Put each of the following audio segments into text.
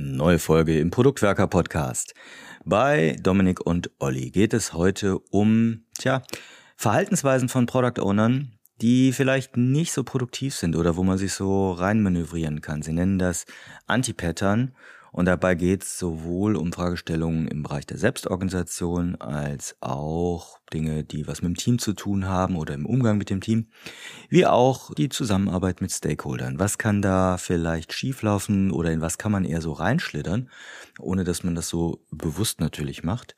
Neue Folge im Produktwerker Podcast. Bei Dominik und Olli geht es heute um, tja, Verhaltensweisen von Product Ownern, die vielleicht nicht so produktiv sind oder wo man sich so reinmanövrieren kann. Sie nennen das Anti-Pattern und dabei geht es sowohl um Fragestellungen im Bereich der Selbstorganisation als auch Dinge, die was mit dem Team zu tun haben oder im Umgang mit dem Team, wie auch die Zusammenarbeit mit Stakeholdern. Was kann da vielleicht schieflaufen oder in was kann man eher so reinschlittern, ohne dass man das so bewusst natürlich macht.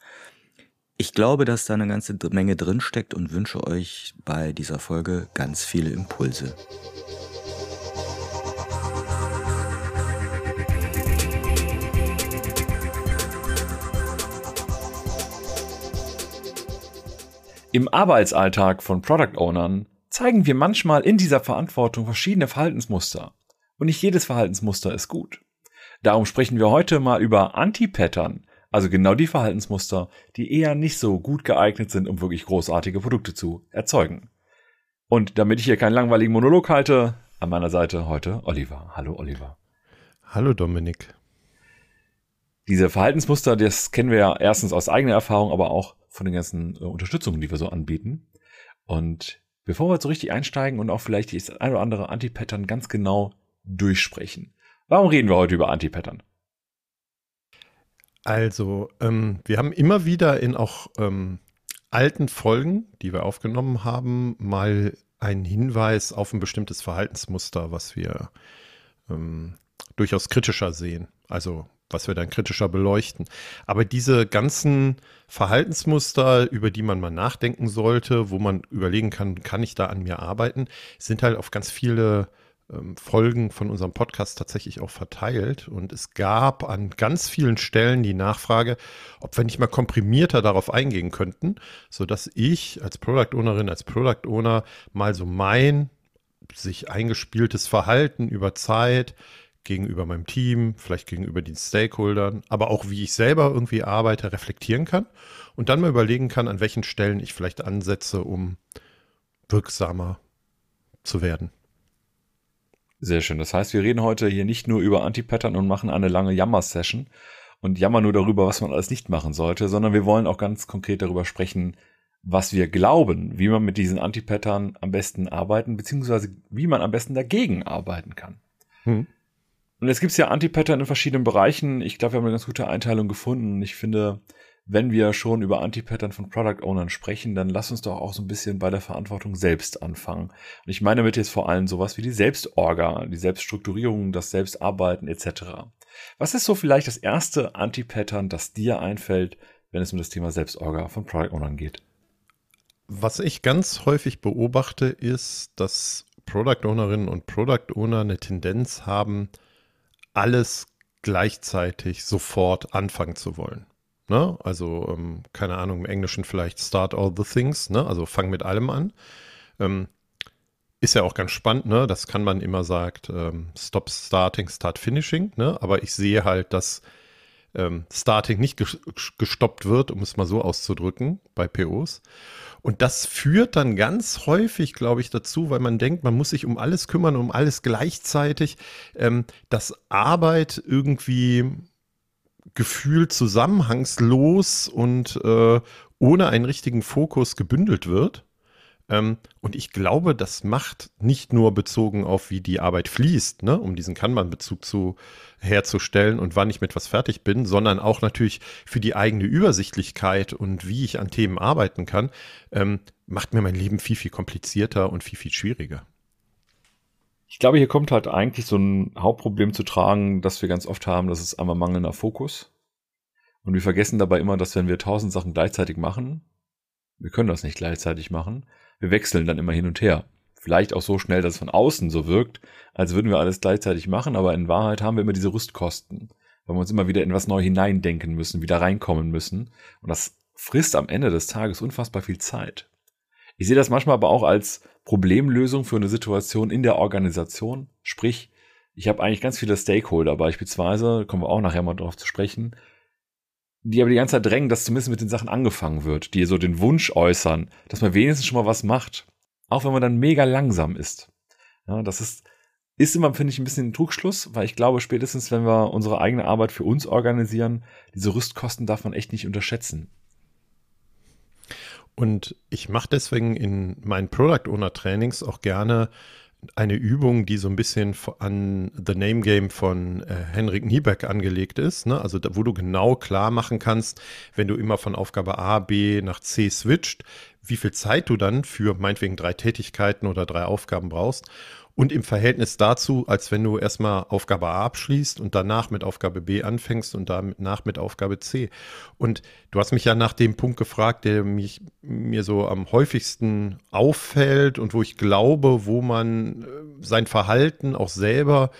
Ich glaube, dass da eine ganze Menge drinsteckt und wünsche euch bei dieser Folge ganz viele Impulse. Im Arbeitsalltag von Product Ownern zeigen wir manchmal in dieser Verantwortung verschiedene Verhaltensmuster. Und nicht jedes Verhaltensmuster ist gut. Darum sprechen wir heute mal über Anti-Pattern, also genau die Verhaltensmuster, die eher nicht so gut geeignet sind, um wirklich großartige Produkte zu erzeugen. Und damit ich hier keinen langweiligen Monolog halte, an meiner Seite heute Oliver. Hallo Oliver. Hallo Dominik. Diese Verhaltensmuster, das kennen wir ja erstens aus eigener Erfahrung, aber auch von den ganzen äh, Unterstützungen, die wir so anbieten. Und bevor wir so richtig einsteigen und auch vielleicht das ein oder andere Anti-Pattern ganz genau durchsprechen, warum reden wir heute über Anti-Pattern? Also, ähm, wir haben immer wieder in auch ähm, alten Folgen, die wir aufgenommen haben, mal einen Hinweis auf ein bestimmtes Verhaltensmuster, was wir ähm, durchaus kritischer sehen. Also was wir dann kritischer beleuchten. Aber diese ganzen Verhaltensmuster, über die man mal nachdenken sollte, wo man überlegen kann, kann ich da an mir arbeiten, sind halt auf ganz viele ähm, Folgen von unserem Podcast tatsächlich auch verteilt. Und es gab an ganz vielen Stellen die Nachfrage, ob wir nicht mal komprimierter darauf eingehen könnten, sodass ich als Product Ownerin, als Product Owner mal so mein sich eingespieltes Verhalten über Zeit, gegenüber meinem Team, vielleicht gegenüber den Stakeholdern, aber auch wie ich selber irgendwie arbeite, reflektieren kann und dann mal überlegen kann, an welchen Stellen ich vielleicht ansetze, um wirksamer zu werden. Sehr schön. Das heißt, wir reden heute hier nicht nur über Anti-Pattern und machen eine lange Jammer-Session und jammern nur darüber, was man alles nicht machen sollte, sondern wir wollen auch ganz konkret darüber sprechen, was wir glauben, wie man mit diesen Anti-Pattern am besten arbeiten, beziehungsweise wie man am besten dagegen arbeiten kann. Hm. Und jetzt gibt es ja Anti-Pattern in verschiedenen Bereichen. Ich glaube, wir haben eine ganz gute Einteilung gefunden. Und ich finde, wenn wir schon über Anti-Pattern von Product Ownern sprechen, dann lass uns doch auch so ein bisschen bei der Verantwortung selbst anfangen. Und ich meine damit jetzt vor allem sowas wie die Selbstorga, die Selbststrukturierung, das Selbstarbeiten etc. Was ist so vielleicht das erste Anti-Pattern, das dir einfällt, wenn es um das Thema Selbstorga von Product Ownern geht? Was ich ganz häufig beobachte, ist, dass Product Ownerinnen und Product Owner eine Tendenz haben, alles gleichzeitig sofort anfangen zu wollen. Ne? Also, ähm, keine Ahnung, im Englischen vielleicht start all the things, ne? also fang mit allem an. Ähm, ist ja auch ganz spannend, ne? Das kann man immer sagt, ähm, stop starting, start finishing, ne? Aber ich sehe halt, dass ähm, Starting nicht gestoppt wird, um es mal so auszudrücken, bei POs. Und das führt dann ganz häufig, glaube ich, dazu, weil man denkt, man muss sich um alles kümmern, um alles gleichzeitig, ähm, dass Arbeit irgendwie gefühlt zusammenhangslos und äh, ohne einen richtigen Fokus gebündelt wird. Ähm, und ich glaube, das macht nicht nur bezogen auf, wie die Arbeit fließt, ne, um diesen Kanban-Bezug zu herzustellen und wann ich mit was fertig bin, sondern auch natürlich für die eigene Übersichtlichkeit und wie ich an Themen arbeiten kann, ähm, macht mir mein Leben viel, viel komplizierter und viel, viel schwieriger. Ich glaube, hier kommt halt eigentlich so ein Hauptproblem zu tragen, das wir ganz oft haben, das ist einmal mangelnder Fokus. Und wir vergessen dabei immer, dass wenn wir tausend Sachen gleichzeitig machen, wir können das nicht gleichzeitig machen, wir wechseln dann immer hin und her. Vielleicht auch so schnell, dass es von außen so wirkt, als würden wir alles gleichzeitig machen, aber in Wahrheit haben wir immer diese Rüstkosten, weil wir uns immer wieder in was neu hineindenken müssen, wieder reinkommen müssen. Und das frisst am Ende des Tages unfassbar viel Zeit. Ich sehe das manchmal aber auch als Problemlösung für eine Situation in der Organisation. Sprich, ich habe eigentlich ganz viele Stakeholder beispielsweise, kommen wir auch nachher mal drauf zu sprechen, die aber die ganze Zeit drängen, dass zumindest mit den Sachen angefangen wird, die so den Wunsch äußern, dass man wenigstens schon mal was macht. Auch wenn man dann mega langsam ist. Ja, das ist ist immer, finde ich, ein bisschen ein Trugschluss, weil ich glaube, spätestens, wenn wir unsere eigene Arbeit für uns organisieren, diese Rüstkosten darf man echt nicht unterschätzen. Und ich mache deswegen in meinen Product Owner Trainings auch gerne eine Übung, die so ein bisschen an The Name Game von äh, Henrik Niebeck angelegt ist. Ne? Also da, wo du genau klar machen kannst, wenn du immer von Aufgabe A, B nach C switcht, wie viel Zeit du dann für meinetwegen drei Tätigkeiten oder drei Aufgaben brauchst. Und im Verhältnis dazu, als wenn du erstmal Aufgabe A abschließt und danach mit Aufgabe B anfängst und danach mit Aufgabe C. Und du hast mich ja nach dem Punkt gefragt, der mich, mir so am häufigsten auffällt und wo ich glaube, wo man äh, sein Verhalten auch selber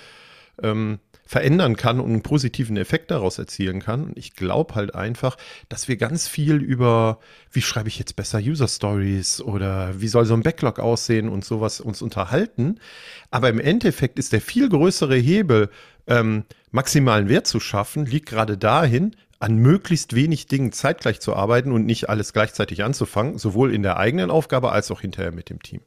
ähm, verändern kann und einen positiven Effekt daraus erzielen kann. Und ich glaube halt einfach, dass wir ganz viel über, wie schreibe ich jetzt besser User Stories oder wie soll so ein Backlog aussehen und sowas uns unterhalten. Aber im Endeffekt ist der viel größere Hebel, ähm, maximalen Wert zu schaffen, liegt gerade dahin, an möglichst wenig Dingen zeitgleich zu arbeiten und nicht alles gleichzeitig anzufangen, sowohl in der eigenen Aufgabe als auch hinterher mit dem Team.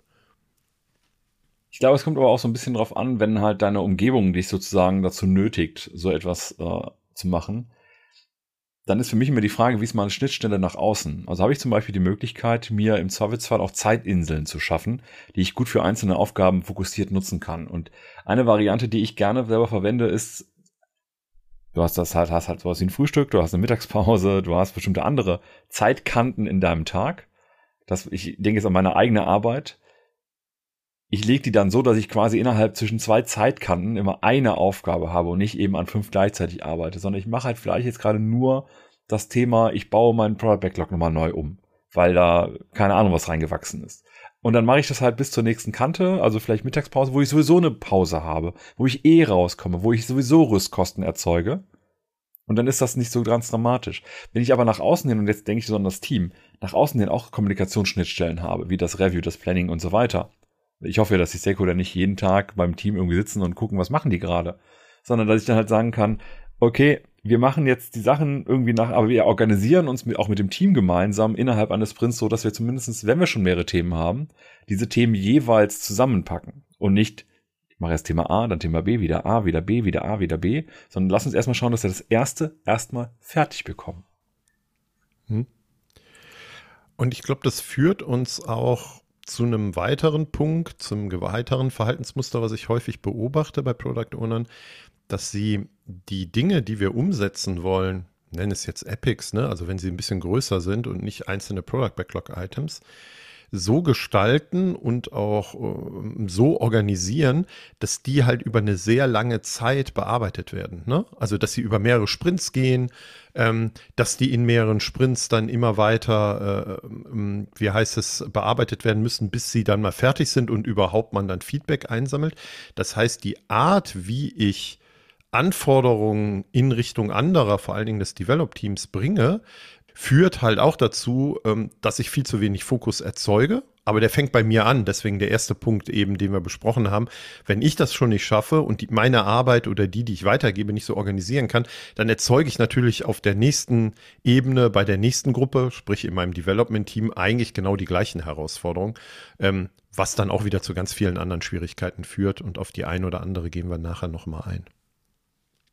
Ich glaube, es kommt aber auch so ein bisschen drauf an, wenn halt deine Umgebung dich sozusagen dazu nötigt, so etwas äh, zu machen. Dann ist für mich immer die Frage, wie ist meine Schnittstelle nach außen? Also habe ich zum Beispiel die Möglichkeit, mir im Zweifelsfall auch Zeitinseln zu schaffen, die ich gut für einzelne Aufgaben fokussiert nutzen kann. Und eine Variante, die ich gerne selber verwende, ist, du hast das halt, hast halt sowas wie ein Frühstück, du hast eine Mittagspause, du hast bestimmte andere Zeitkanten in deinem Tag. Das, ich denke jetzt an meine eigene Arbeit ich lege die dann so, dass ich quasi innerhalb zwischen zwei Zeitkanten immer eine Aufgabe habe und nicht eben an fünf gleichzeitig arbeite, sondern ich mache halt vielleicht jetzt gerade nur das Thema, ich baue meinen Product Backlog nochmal neu um, weil da keine Ahnung was reingewachsen ist. Und dann mache ich das halt bis zur nächsten Kante, also vielleicht Mittagspause, wo ich sowieso eine Pause habe, wo ich eh rauskomme, wo ich sowieso Rüstkosten erzeuge. Und dann ist das nicht so ganz dramatisch. Wenn ich aber nach außen hin, und jetzt denke ich so an das Team, nach außen hin auch Kommunikationsschnittstellen habe, wie das Review, das Planning und so weiter, ich hoffe ja, dass die Stakeholder nicht jeden Tag beim Team irgendwie sitzen und gucken, was machen die gerade, sondern dass ich dann halt sagen kann, okay, wir machen jetzt die Sachen irgendwie nach, aber wir organisieren uns mit, auch mit dem Team gemeinsam innerhalb eines Sprints so, dass wir zumindestens, wenn wir schon mehrere Themen haben, diese Themen jeweils zusammenpacken und nicht, ich mache erst Thema A, dann Thema B, wieder A, wieder B, wieder A, wieder B, sondern lass uns erstmal schauen, dass wir das erste erstmal fertig bekommen. Hm. Und ich glaube, das führt uns auch zu einem weiteren Punkt, zum weiteren Verhaltensmuster, was ich häufig beobachte bei Product Ownern, dass sie die Dinge, die wir umsetzen wollen, nennen es jetzt Epics, ne? also wenn sie ein bisschen größer sind und nicht einzelne Product Backlog Items, so gestalten und auch äh, so organisieren, dass die halt über eine sehr lange Zeit bearbeitet werden. Ne? Also, dass sie über mehrere Sprints gehen, ähm, dass die in mehreren Sprints dann immer weiter, äh, ähm, wie heißt es, bearbeitet werden müssen, bis sie dann mal fertig sind und überhaupt man dann Feedback einsammelt. Das heißt, die Art, wie ich Anforderungen in Richtung anderer, vor allen Dingen des Develop-Teams bringe, führt halt auch dazu, ähm, dass ich viel zu wenig Fokus erzeuge. Aber der fängt bei mir an. Deswegen der erste Punkt eben, den wir besprochen haben. Wenn ich das schon nicht schaffe und die, meine Arbeit oder die, die ich weitergebe, nicht so organisieren kann, dann erzeuge ich natürlich auf der nächsten Ebene, bei der nächsten Gruppe, sprich in meinem Development-Team, eigentlich genau die gleichen Herausforderungen, ähm, was dann auch wieder zu ganz vielen anderen Schwierigkeiten führt. Und auf die eine oder andere gehen wir nachher nochmal ein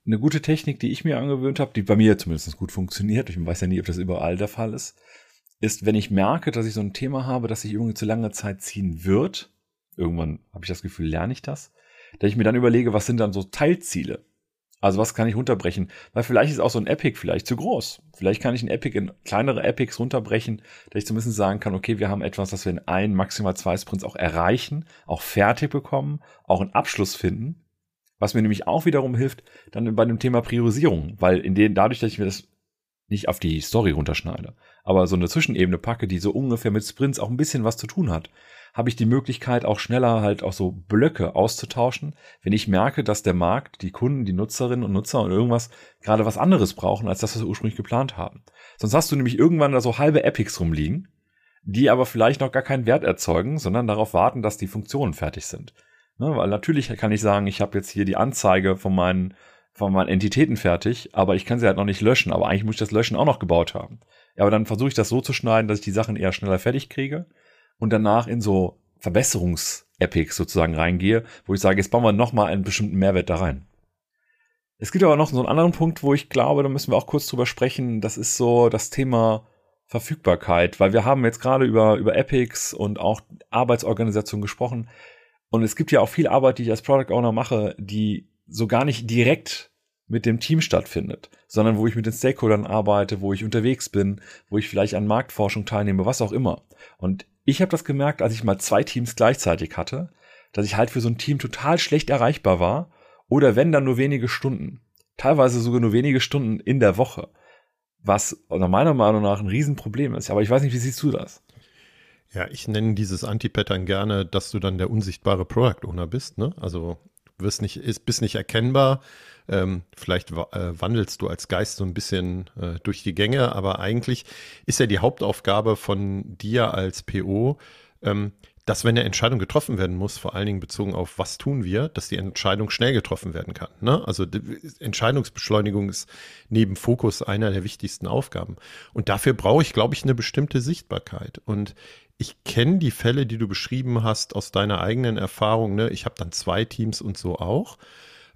eine gute Technik, die ich mir angewöhnt habe, die bei mir zumindest gut funktioniert, ich weiß ja nie, ob das überall der Fall ist, ist, wenn ich merke, dass ich so ein Thema habe, das sich irgendwie zu langer Zeit ziehen wird, irgendwann habe ich das Gefühl, lerne ich das, dass ich mir dann überlege, was sind dann so Teilziele? Also was kann ich runterbrechen? Weil vielleicht ist auch so ein Epic vielleicht zu groß. Vielleicht kann ich ein Epic in kleinere Epics runterbrechen, dass ich zumindest sagen kann, okay, wir haben etwas, das wir in ein, maximal zwei Sprints auch erreichen, auch fertig bekommen, auch einen Abschluss finden was mir nämlich auch wiederum hilft, dann bei dem Thema Priorisierung, weil in denen, dadurch, dass ich mir das nicht auf die Story runterschneide, aber so eine Zwischenebene packe, die so ungefähr mit Sprints auch ein bisschen was zu tun hat, habe ich die Möglichkeit, auch schneller halt auch so Blöcke auszutauschen, wenn ich merke, dass der Markt, die Kunden, die Nutzerinnen und Nutzer und irgendwas gerade was anderes brauchen, als das, was wir ursprünglich geplant haben. Sonst hast du nämlich irgendwann da so halbe Epics rumliegen, die aber vielleicht noch gar keinen Wert erzeugen, sondern darauf warten, dass die Funktionen fertig sind. Ne, weil natürlich kann ich sagen, ich habe jetzt hier die Anzeige von meinen, von meinen Entitäten fertig, aber ich kann sie halt noch nicht löschen. Aber eigentlich muss ich das Löschen auch noch gebaut haben. Ja, aber dann versuche ich das so zu schneiden, dass ich die Sachen eher schneller fertig kriege und danach in so Verbesserungs-Epics sozusagen reingehe, wo ich sage, jetzt bauen wir nochmal einen bestimmten Mehrwert da rein. Es gibt aber noch so einen anderen Punkt, wo ich glaube, da müssen wir auch kurz drüber sprechen. Das ist so das Thema Verfügbarkeit, weil wir haben jetzt gerade über, über Epics und auch Arbeitsorganisation gesprochen. Und es gibt ja auch viel Arbeit, die ich als Product Owner mache, die so gar nicht direkt mit dem Team stattfindet, sondern wo ich mit den Stakeholdern arbeite, wo ich unterwegs bin, wo ich vielleicht an Marktforschung teilnehme, was auch immer. Und ich habe das gemerkt, als ich mal zwei Teams gleichzeitig hatte, dass ich halt für so ein Team total schlecht erreichbar war oder wenn dann nur wenige Stunden. Teilweise sogar nur wenige Stunden in der Woche. Was meiner Meinung nach ein Riesenproblem ist. Aber ich weiß nicht, wie siehst du das? Ja, ich nenne dieses Anti-Pattern gerne, dass du dann der unsichtbare Product Owner bist. Ne? Also wirst nicht, ist, bist nicht erkennbar. Ähm, vielleicht äh, wandelst du als Geist so ein bisschen äh, durch die Gänge, aber eigentlich ist ja die Hauptaufgabe von dir als PO, ähm, dass wenn eine Entscheidung getroffen werden muss, vor allen Dingen bezogen auf was tun wir, dass die Entscheidung schnell getroffen werden kann. Ne? Also Entscheidungsbeschleunigung ist neben Fokus einer der wichtigsten Aufgaben. Und dafür brauche ich, glaube ich, eine bestimmte Sichtbarkeit. Und ich kenne die Fälle, die du beschrieben hast aus deiner eigenen Erfahrung. Ne? Ich habe dann zwei Teams und so auch.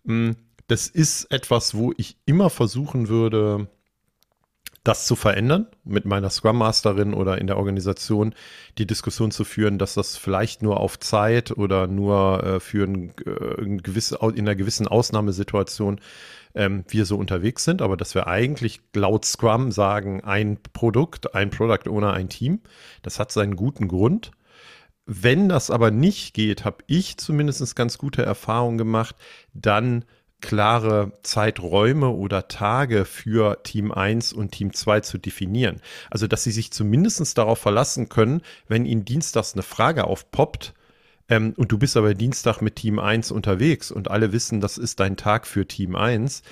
Hm, das ist etwas, wo ich immer versuchen würde, das zu verändern, mit meiner Scrum Masterin oder in der Organisation die Diskussion zu führen, dass das vielleicht nur auf Zeit oder nur äh, für ein, äh, ein gewisse, in einer gewissen Ausnahmesituation ähm, wir so unterwegs sind, aber dass wir eigentlich laut Scrum sagen, ein Produkt, ein Product Owner, ein Team. Das hat seinen guten Grund. Wenn das aber nicht geht, habe ich zumindest ganz gute Erfahrungen gemacht, dann klare Zeiträume oder Tage für Team 1 und Team 2 zu definieren. Also, dass sie sich zumindest darauf verlassen können, wenn ihnen dienstags eine Frage aufpoppt, ähm, und du bist aber Dienstag mit Team 1 unterwegs und alle wissen, das ist dein Tag für Team 1,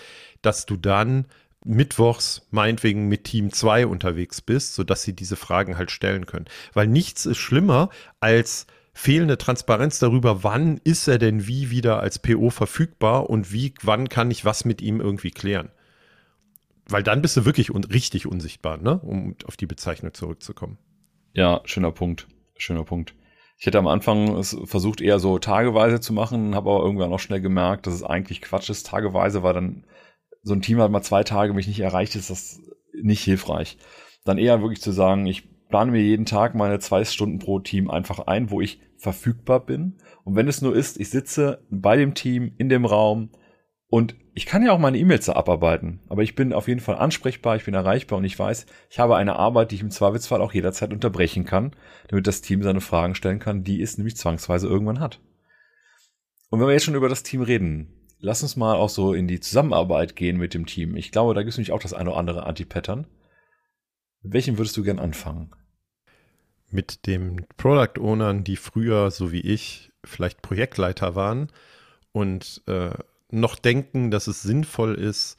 dass du dann mittwochs meinetwegen mit Team 2 unterwegs bist, sodass sie diese Fragen halt stellen können. Weil nichts ist schlimmer als fehlende Transparenz darüber, wann ist er denn wie wieder als PO verfügbar und wie, wann kann ich was mit ihm irgendwie klären. Weil dann bist du wirklich un richtig unsichtbar, ne? um auf die Bezeichnung zurückzukommen. Ja, schöner Punkt. Schöner Punkt. Ich hätte am Anfang es versucht, eher so tageweise zu machen, habe aber irgendwann auch schnell gemerkt, dass es eigentlich Quatsch ist. Tageweise war dann so ein Team hat mal zwei Tage mich nicht erreicht, ist das nicht hilfreich. Dann eher wirklich zu sagen, ich plane mir jeden Tag meine zwei Stunden pro Team einfach ein, wo ich verfügbar bin. Und wenn es nur ist, ich sitze bei dem Team in dem Raum und ich kann ja auch meine E-Mails da abarbeiten, aber ich bin auf jeden Fall ansprechbar, ich bin erreichbar und ich weiß, ich habe eine Arbeit, die ich im Zweifelsfall auch jederzeit unterbrechen kann, damit das Team seine Fragen stellen kann, die es nämlich zwangsweise irgendwann hat. Und wenn wir jetzt schon über das Team reden, lass uns mal auch so in die Zusammenarbeit gehen mit dem Team. Ich glaube, da gibt es nämlich auch das eine oder andere Anti-Pattern. Mit welchem würdest du gern anfangen? Mit den Product Ownern, die früher, so wie ich, vielleicht Projektleiter waren und äh, noch denken, dass es sinnvoll ist,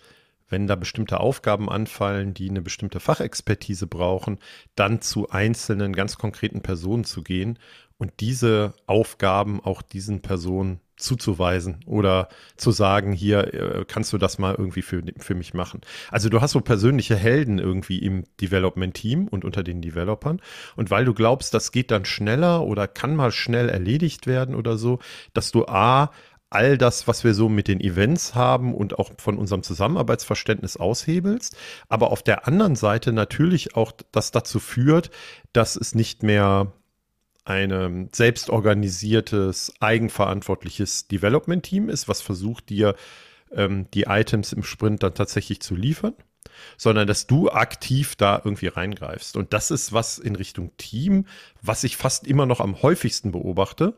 wenn da bestimmte Aufgaben anfallen, die eine bestimmte Fachexpertise brauchen, dann zu einzelnen ganz konkreten Personen zu gehen und diese Aufgaben auch diesen Personen zuzuweisen oder zu sagen, hier äh, kannst du das mal irgendwie für, für mich machen. Also du hast so persönliche Helden irgendwie im Development-Team und unter den Developern. Und weil du glaubst, das geht dann schneller oder kann mal schnell erledigt werden oder so, dass du A, all das, was wir so mit den Events haben und auch von unserem Zusammenarbeitsverständnis aushebelst, aber auf der anderen Seite natürlich auch das dazu führt, dass es nicht mehr ein selbstorganisiertes, eigenverantwortliches Development-Team ist, was versucht dir ähm, die Items im Sprint dann tatsächlich zu liefern, sondern dass du aktiv da irgendwie reingreifst. Und das ist was in Richtung Team, was ich fast immer noch am häufigsten beobachte.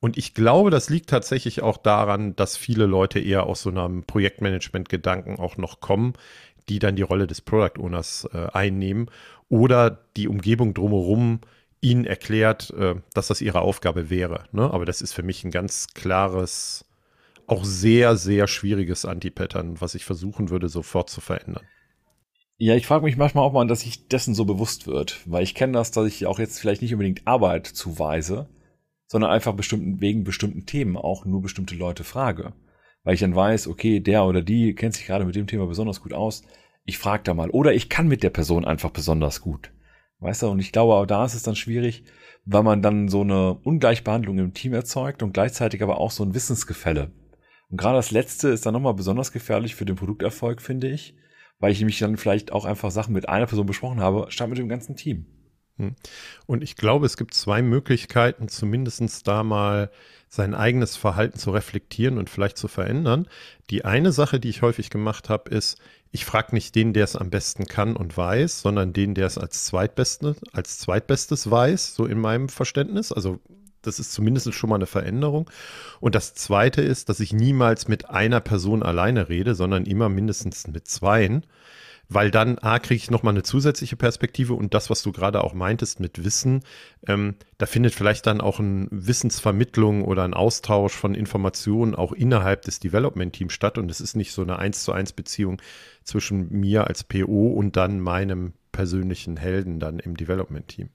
Und ich glaube, das liegt tatsächlich auch daran, dass viele Leute eher aus so einem Projektmanagement-Gedanken auch noch kommen, die dann die Rolle des Product Owners äh, einnehmen oder die Umgebung drumherum ihnen erklärt, äh, dass das ihre Aufgabe wäre. Ne? Aber das ist für mich ein ganz klares, auch sehr, sehr schwieriges Anti-Pattern, was ich versuchen würde, sofort zu verändern. Ja, ich frage mich manchmal auch mal, dass ich dessen so bewusst wird, weil ich kenne das, dass ich auch jetzt vielleicht nicht unbedingt Arbeit zuweise, sondern einfach bestimmten, wegen bestimmten Themen auch nur bestimmte Leute frage. Weil ich dann weiß, okay, der oder die kennt sich gerade mit dem Thema besonders gut aus. Ich frage da mal. Oder ich kann mit der Person einfach besonders gut. Weißt du, und ich glaube, auch da ist es dann schwierig, weil man dann so eine Ungleichbehandlung im Team erzeugt und gleichzeitig aber auch so ein Wissensgefälle. Und gerade das letzte ist dann nochmal besonders gefährlich für den Produkterfolg, finde ich, weil ich nämlich dann vielleicht auch einfach Sachen mit einer Person besprochen habe, statt mit dem ganzen Team. Hm. Und ich glaube, es gibt zwei Möglichkeiten, zumindestens da mal sein eigenes Verhalten zu reflektieren und vielleicht zu verändern. Die eine Sache, die ich häufig gemacht habe, ist, ich frage nicht den, der es am besten kann und weiß, sondern den, der es als Zweitbeste, als Zweitbestes weiß, so in meinem Verständnis. Also das ist zumindest schon mal eine Veränderung. Und das zweite ist, dass ich niemals mit einer Person alleine rede, sondern immer mindestens mit zweien weil dann A, kriege ich nochmal eine zusätzliche Perspektive und das, was du gerade auch meintest mit Wissen, ähm, da findet vielleicht dann auch eine Wissensvermittlung oder ein Austausch von Informationen auch innerhalb des Development-Teams statt und es ist nicht so eine eins zu eins Beziehung zwischen mir als PO und dann meinem persönlichen Helden dann im Development-Team.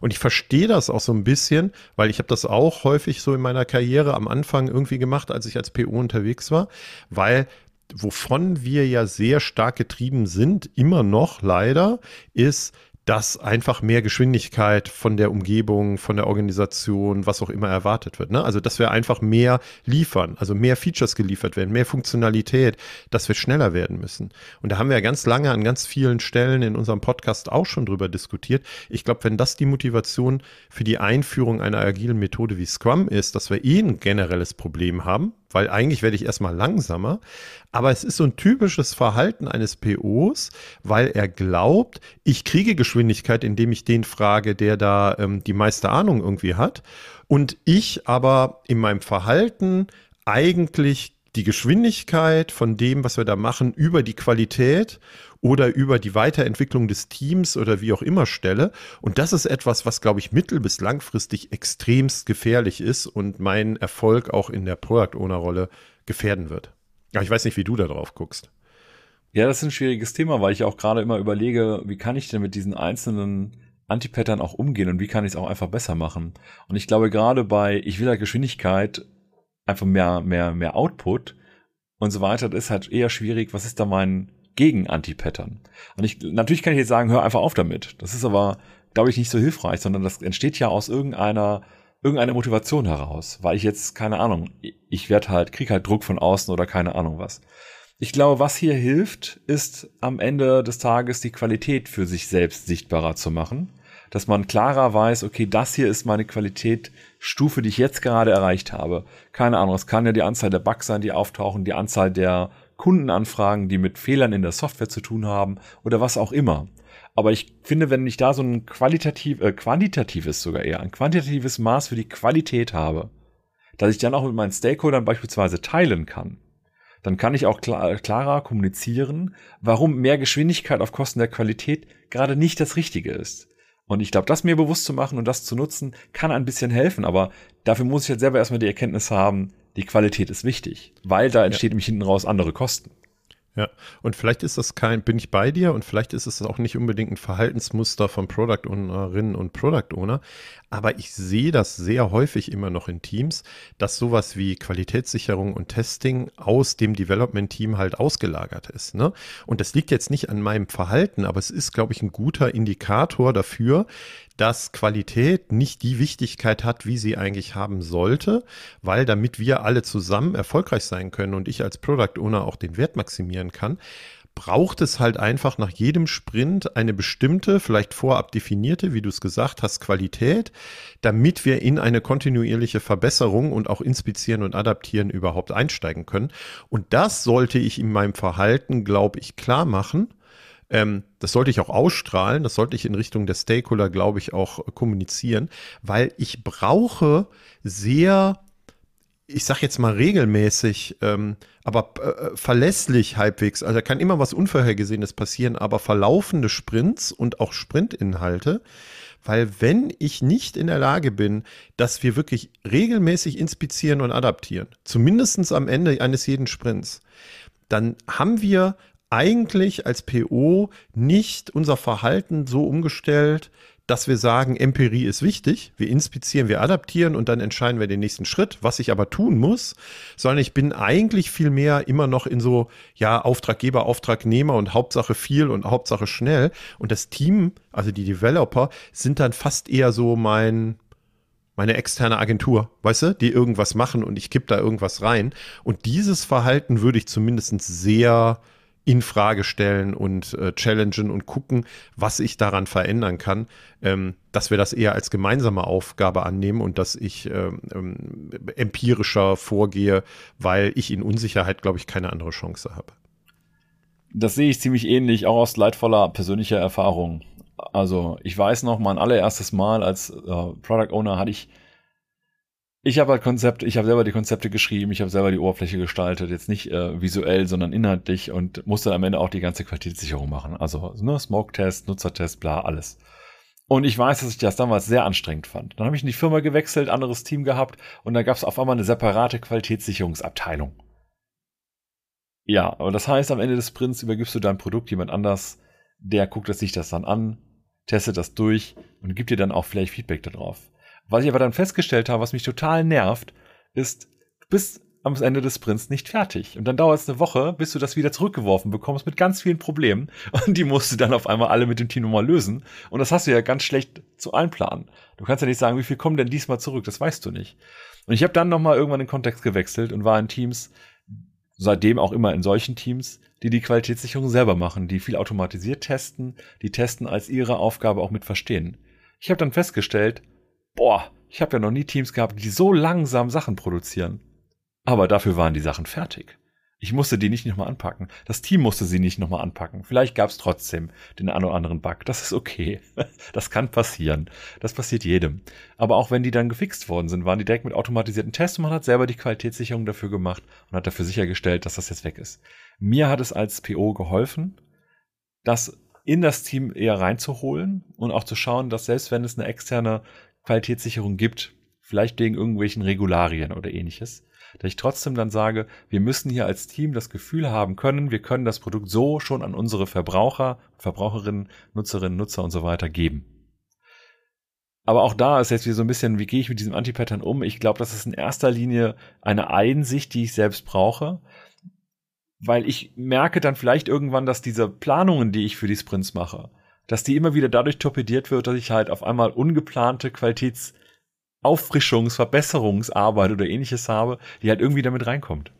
Und ich verstehe das auch so ein bisschen, weil ich habe das auch häufig so in meiner Karriere am Anfang irgendwie gemacht, als ich als PO unterwegs war, weil wovon wir ja sehr stark getrieben sind, immer noch leider, ist, dass einfach mehr Geschwindigkeit von der Umgebung, von der Organisation, was auch immer erwartet wird. Ne? Also, dass wir einfach mehr liefern, also mehr Features geliefert werden, mehr Funktionalität, dass wir schneller werden müssen. Und da haben wir ja ganz lange an ganz vielen Stellen in unserem Podcast auch schon drüber diskutiert. Ich glaube, wenn das die Motivation für die Einführung einer agilen Methode wie Scrum ist, dass wir eh ein generelles Problem haben, weil eigentlich werde ich erstmal langsamer. Aber es ist so ein typisches Verhalten eines POs, weil er glaubt, ich kriege Geschwindigkeit, indem ich den frage, der da ähm, die meiste Ahnung irgendwie hat. Und ich aber in meinem Verhalten eigentlich die Geschwindigkeit von dem, was wir da machen, über die Qualität oder über die Weiterentwicklung des Teams oder wie auch immer stelle. Und das ist etwas, was, glaube ich, mittel- bis langfristig extremst gefährlich ist und meinen Erfolg auch in der Product Owner-Rolle gefährden wird. Aber ich weiß nicht, wie du da drauf guckst. Ja, das ist ein schwieriges Thema, weil ich auch gerade immer überlege, wie kann ich denn mit diesen einzelnen Antipattern auch umgehen und wie kann ich es auch einfach besser machen. Und ich glaube, gerade bei, ich will halt Geschwindigkeit, einfach mehr, mehr, mehr Output und so weiter, das ist halt eher schwierig. Was ist da mein, gegen Anti-Pattern. Und ich, natürlich kann ich jetzt sagen, hör einfach auf damit. Das ist aber, glaube ich, nicht so hilfreich, sondern das entsteht ja aus irgendeiner, irgendeiner Motivation heraus, weil ich jetzt, keine Ahnung, ich werde halt, krieg halt Druck von außen oder keine Ahnung was. Ich glaube, was hier hilft, ist am Ende des Tages die Qualität für sich selbst sichtbarer zu machen. Dass man klarer weiß, okay, das hier ist meine Qualitätstufe, die ich jetzt gerade erreicht habe. Keine Ahnung, es kann ja die Anzahl der Bugs sein, die auftauchen, die Anzahl der Kundenanfragen, die mit Fehlern in der Software zu tun haben oder was auch immer. Aber ich finde, wenn ich da so ein qualitativ, äh, quantitatives sogar eher, ein quantitatives Maß für die Qualität habe, dass ich dann auch mit meinen Stakeholdern beispielsweise teilen kann, dann kann ich auch klar, klarer kommunizieren, warum mehr Geschwindigkeit auf Kosten der Qualität gerade nicht das Richtige ist. Und ich glaube, das mir bewusst zu machen und das zu nutzen, kann ein bisschen helfen. Aber dafür muss ich jetzt selber erstmal die Erkenntnis haben, die Qualität ist wichtig, weil da entsteht ja. nämlich hinten raus andere Kosten. Ja, und vielleicht ist das kein, bin ich bei dir und vielleicht ist es auch nicht unbedingt ein Verhaltensmuster von Product Ownerinnen und Product Owner, aber ich sehe das sehr häufig immer noch in Teams, dass sowas wie Qualitätssicherung und Testing aus dem Development-Team halt ausgelagert ist. Ne? Und das liegt jetzt nicht an meinem Verhalten, aber es ist, glaube ich, ein guter Indikator dafür, dass Qualität nicht die Wichtigkeit hat, wie sie eigentlich haben sollte, weil damit wir alle zusammen erfolgreich sein können und ich als Product Owner auch den Wert maximieren kann, braucht es halt einfach nach jedem Sprint eine bestimmte, vielleicht vorab definierte, wie du es gesagt hast, Qualität, damit wir in eine kontinuierliche Verbesserung und auch inspizieren und adaptieren überhaupt einsteigen können. Und das sollte ich in meinem Verhalten, glaube ich, klar machen ähm, das sollte ich auch ausstrahlen, das sollte ich in Richtung der Stakeholder, glaube ich, auch kommunizieren, weil ich brauche sehr, ich sag jetzt mal regelmäßig, ähm, aber äh, verlässlich halbwegs, also da kann immer was Unvorhergesehenes passieren, aber verlaufende Sprints und auch Sprintinhalte, weil wenn ich nicht in der Lage bin, dass wir wirklich regelmäßig inspizieren und adaptieren, zumindest am Ende eines jeden Sprints, dann haben wir eigentlich als PO nicht unser Verhalten so umgestellt, dass wir sagen, Empirie ist wichtig, wir inspizieren, wir adaptieren und dann entscheiden wir den nächsten Schritt, was ich aber tun muss, sondern ich bin eigentlich viel mehr immer noch in so, ja, Auftraggeber, Auftragnehmer und Hauptsache viel und Hauptsache schnell. Und das Team, also die Developer, sind dann fast eher so mein, meine externe Agentur, weißt du, die irgendwas machen und ich kipp da irgendwas rein. Und dieses Verhalten würde ich zumindest sehr in Frage stellen und äh, challengen und gucken, was ich daran verändern kann, ähm, dass wir das eher als gemeinsame Aufgabe annehmen und dass ich ähm, ähm, empirischer vorgehe, weil ich in Unsicherheit, glaube ich, keine andere Chance habe. Das sehe ich ziemlich ähnlich, auch aus leidvoller persönlicher Erfahrung. Also ich weiß noch, mein allererstes Mal als äh, Product Owner hatte ich ich habe halt Konzepte, ich habe selber die Konzepte geschrieben, ich habe selber die Oberfläche gestaltet, jetzt nicht äh, visuell, sondern inhaltlich und musste am Ende auch die ganze Qualitätssicherung machen. Also ne, Smoke-Test, Nutzertest, bla, alles. Und ich weiß, dass ich das damals sehr anstrengend fand. Dann habe ich in die Firma gewechselt, anderes Team gehabt und da gab es auf einmal eine separate Qualitätssicherungsabteilung. Ja, aber das heißt, am Ende des Sprints übergibst du dein Produkt jemand anders, der guckt sich das dann an, testet das durch und gibt dir dann auch vielleicht Feedback darauf. Was ich aber dann festgestellt habe, was mich total nervt, ist, du bist am Ende des Sprints nicht fertig. Und dann dauert es eine Woche, bis du das wieder zurückgeworfen bekommst mit ganz vielen Problemen. Und die musst du dann auf einmal alle mit dem Team nochmal lösen. Und das hast du ja ganz schlecht zu einplanen. Du kannst ja nicht sagen, wie viel kommen denn diesmal zurück, das weißt du nicht. Und ich habe dann nochmal irgendwann den Kontext gewechselt und war in Teams, seitdem auch immer in solchen Teams, die die Qualitätssicherung selber machen, die viel automatisiert testen, die testen als ihre Aufgabe auch mit verstehen. Ich habe dann festgestellt, boah, ich habe ja noch nie Teams gehabt, die so langsam Sachen produzieren. Aber dafür waren die Sachen fertig. Ich musste die nicht nochmal anpacken. Das Team musste sie nicht nochmal anpacken. Vielleicht gab es trotzdem den einen oder anderen Bug. Das ist okay. Das kann passieren. Das passiert jedem. Aber auch wenn die dann gefixt worden sind, waren die direkt mit automatisierten Tests und man hat selber die Qualitätssicherung dafür gemacht und hat dafür sichergestellt, dass das jetzt weg ist. Mir hat es als PO geholfen, das in das Team eher reinzuholen und auch zu schauen, dass selbst wenn es eine externe Qualitätssicherung gibt, vielleicht wegen irgendwelchen Regularien oder ähnliches, dass ich trotzdem dann sage, wir müssen hier als Team das Gefühl haben können, wir können das Produkt so schon an unsere Verbraucher, Verbraucherinnen, Nutzerinnen, Nutzer und so weiter geben. Aber auch da ist jetzt wieder so ein bisschen, wie gehe ich mit diesem Anti-Pattern um? Ich glaube, das ist in erster Linie eine Einsicht, die ich selbst brauche, weil ich merke dann vielleicht irgendwann, dass diese Planungen, die ich für die Sprints mache, dass die immer wieder dadurch torpediert wird, dass ich halt auf einmal ungeplante Qualitätsauffrischungs-, Verbesserungsarbeit oder ähnliches habe, die halt irgendwie damit reinkommt.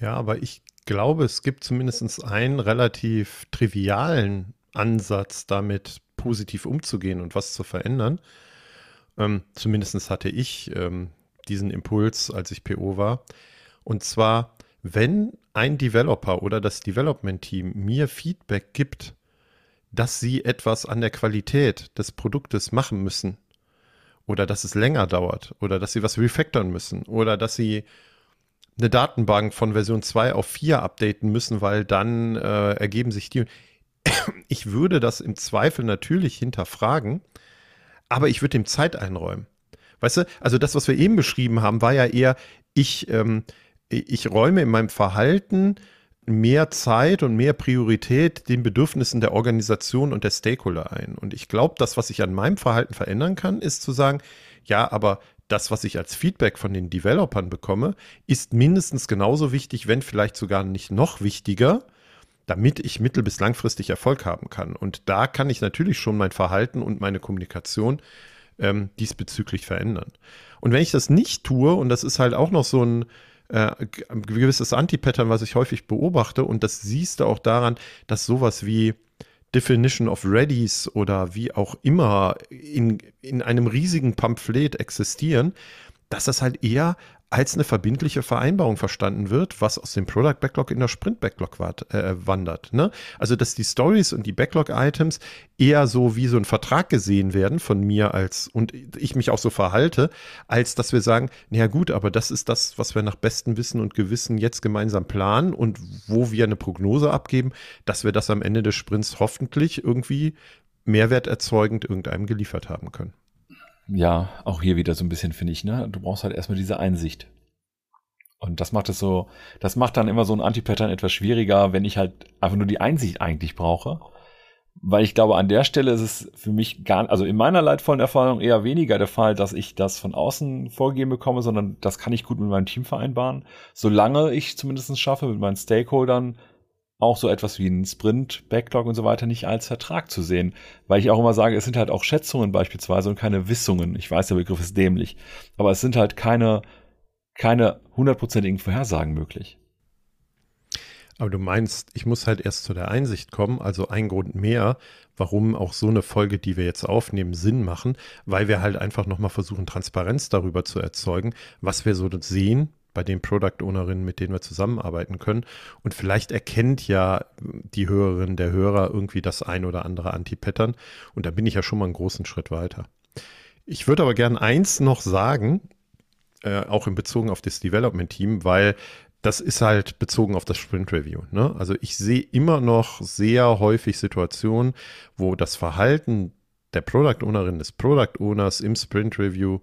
Ja, aber ich glaube, es gibt zumindest einen relativ trivialen Ansatz, damit positiv umzugehen und was zu verändern. Ähm, zumindest hatte ich ähm, diesen Impuls, als ich PO war. Und zwar, wenn ein Developer oder das Development-Team mir Feedback gibt, dass sie etwas an der Qualität des Produktes machen müssen oder dass es länger dauert oder dass sie was refactoren müssen oder dass sie eine Datenbank von Version 2 auf 4 updaten müssen, weil dann äh, ergeben sich die. Ich würde das im Zweifel natürlich hinterfragen, aber ich würde dem Zeit einräumen. Weißt du, also das, was wir eben beschrieben haben, war ja eher, ich, ähm, ich räume in meinem Verhalten mehr Zeit und mehr Priorität den Bedürfnissen der Organisation und der Stakeholder ein. Und ich glaube, das, was ich an meinem Verhalten verändern kann, ist zu sagen, ja, aber das, was ich als Feedback von den Developern bekomme, ist mindestens genauso wichtig, wenn vielleicht sogar nicht noch wichtiger, damit ich mittel- bis langfristig Erfolg haben kann. Und da kann ich natürlich schon mein Verhalten und meine Kommunikation ähm, diesbezüglich verändern. Und wenn ich das nicht tue, und das ist halt auch noch so ein, äh, ein gewisses Anti-Pattern, was ich häufig beobachte. Und das siehst du auch daran, dass sowas wie Definition of Readies oder wie auch immer in, in einem riesigen Pamphlet existieren, dass das halt eher als eine verbindliche Vereinbarung verstanden wird, was aus dem Product Backlog in der Sprint Backlog äh, wandert. Ne? Also, dass die Stories und die Backlog-Items eher so wie so ein Vertrag gesehen werden von mir als und ich mich auch so verhalte, als dass wir sagen, naja gut, aber das ist das, was wir nach bestem Wissen und Gewissen jetzt gemeinsam planen und wo wir eine Prognose abgeben, dass wir das am Ende des Sprints hoffentlich irgendwie mehrwerterzeugend irgendeinem geliefert haben können. Ja, auch hier wieder so ein bisschen, finde ich, ne? Du brauchst halt erstmal diese Einsicht. Und das macht es so, das macht dann immer so ein Anti-Pattern etwas schwieriger, wenn ich halt einfach nur die Einsicht eigentlich brauche. Weil ich glaube, an der Stelle ist es für mich gar, also in meiner leidvollen Erfahrung eher weniger der Fall, dass ich das von außen vorgegeben bekomme, sondern das kann ich gut mit meinem Team vereinbaren. Solange ich zumindest schaffe, mit meinen Stakeholdern auch so etwas wie ein Sprint, Backlog und so weiter nicht als Vertrag zu sehen. Weil ich auch immer sage, es sind halt auch Schätzungen beispielsweise und keine Wissungen. Ich weiß, der Begriff ist dämlich. Aber es sind halt keine keine hundertprozentigen Vorhersagen möglich. Aber du meinst, ich muss halt erst zu der Einsicht kommen, also ein Grund mehr, warum auch so eine Folge, die wir jetzt aufnehmen, Sinn machen, weil wir halt einfach nochmal versuchen, Transparenz darüber zu erzeugen, was wir so sehen bei den Product Ownerinnen, mit denen wir zusammenarbeiten können. Und vielleicht erkennt ja die Hörerin, der Hörer irgendwie das ein oder andere Anti-Pattern. Und da bin ich ja schon mal einen großen Schritt weiter. Ich würde aber gern eins noch sagen, äh, auch in Bezug auf das Development-Team, weil das ist halt bezogen auf das Sprint Review. Ne? Also ich sehe immer noch sehr häufig Situationen, wo das Verhalten der Product Ownerin, des Product Owners im Sprint Review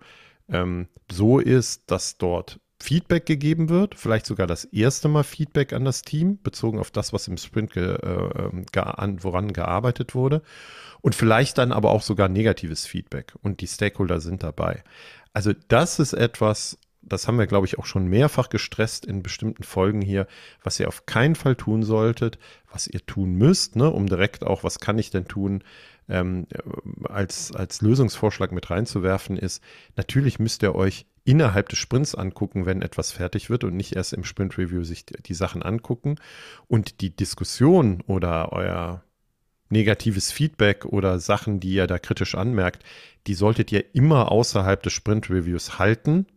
ähm, so ist, dass dort Feedback gegeben wird, vielleicht sogar das erste Mal Feedback an das Team, bezogen auf das, was im Sprint ge, äh, ähm, an, woran gearbeitet wurde. Und vielleicht dann aber auch sogar negatives Feedback. Und die Stakeholder sind dabei. Also das ist etwas, das haben wir, glaube ich, auch schon mehrfach gestresst in bestimmten Folgen hier, was ihr auf keinen Fall tun solltet, was ihr tun müsst, ne, um direkt auch, was kann ich denn tun, ähm, als, als Lösungsvorschlag mit reinzuwerfen, ist, natürlich müsst ihr euch innerhalb des Sprints angucken, wenn etwas fertig wird und nicht erst im Sprint Review sich die Sachen angucken. Und die Diskussion oder euer negatives Feedback oder Sachen, die ihr da kritisch anmerkt, die solltet ihr immer außerhalb des Sprint-Reviews halten,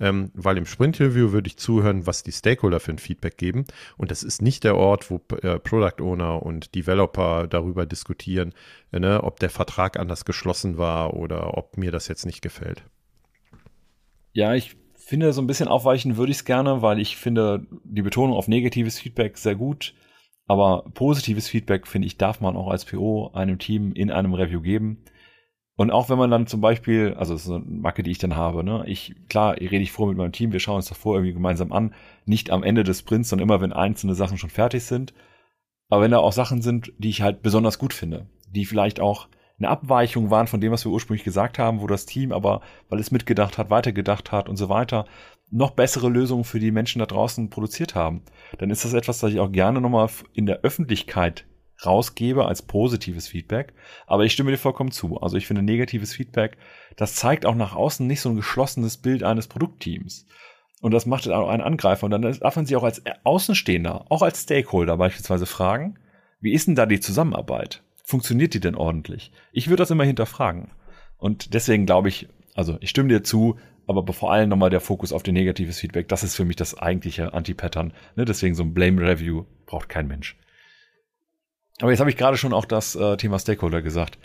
ähm, weil im Sprint-Review würde ich zuhören, was die Stakeholder für ein Feedback geben. Und das ist nicht der Ort, wo äh, Product Owner und Developer darüber diskutieren, äh, ne, ob der Vertrag anders geschlossen war oder ob mir das jetzt nicht gefällt. Ja, ich finde, so ein bisschen aufweichen würde ich es gerne, weil ich finde die Betonung auf negatives Feedback sehr gut. Aber positives Feedback, finde ich, darf man auch als PO einem Team in einem Review geben. Und auch wenn man dann zum Beispiel, also das ist eine Macke, die ich dann habe, ne, ich, klar, rede ich vor mit meinem Team, wir schauen uns davor irgendwie gemeinsam an, nicht am Ende des Sprints, sondern immer, wenn einzelne Sachen schon fertig sind. Aber wenn da auch Sachen sind, die ich halt besonders gut finde, die vielleicht auch eine Abweichung waren von dem, was wir ursprünglich gesagt haben, wo das Team aber, weil es mitgedacht hat, weitergedacht hat und so weiter, noch bessere Lösungen für die Menschen da draußen produziert haben, dann ist das etwas, das ich auch gerne nochmal in der Öffentlichkeit rausgebe als positives Feedback. Aber ich stimme dir vollkommen zu. Also ich finde negatives Feedback, das zeigt auch nach außen nicht so ein geschlossenes Bild eines Produktteams. Und das macht auch einen Angreifer. Und dann darf man sich auch als Außenstehender, auch als Stakeholder beispielsweise fragen, wie ist denn da die Zusammenarbeit? Funktioniert die denn ordentlich? Ich würde das immer hinterfragen. Und deswegen glaube ich, also ich stimme dir zu, aber vor allem nochmal der Fokus auf den negatives Feedback. Das ist für mich das eigentliche Anti-Pattern. Ne? Deswegen so ein Blame-Review braucht kein Mensch. Aber jetzt habe ich gerade schon auch das äh, Thema Stakeholder gesagt.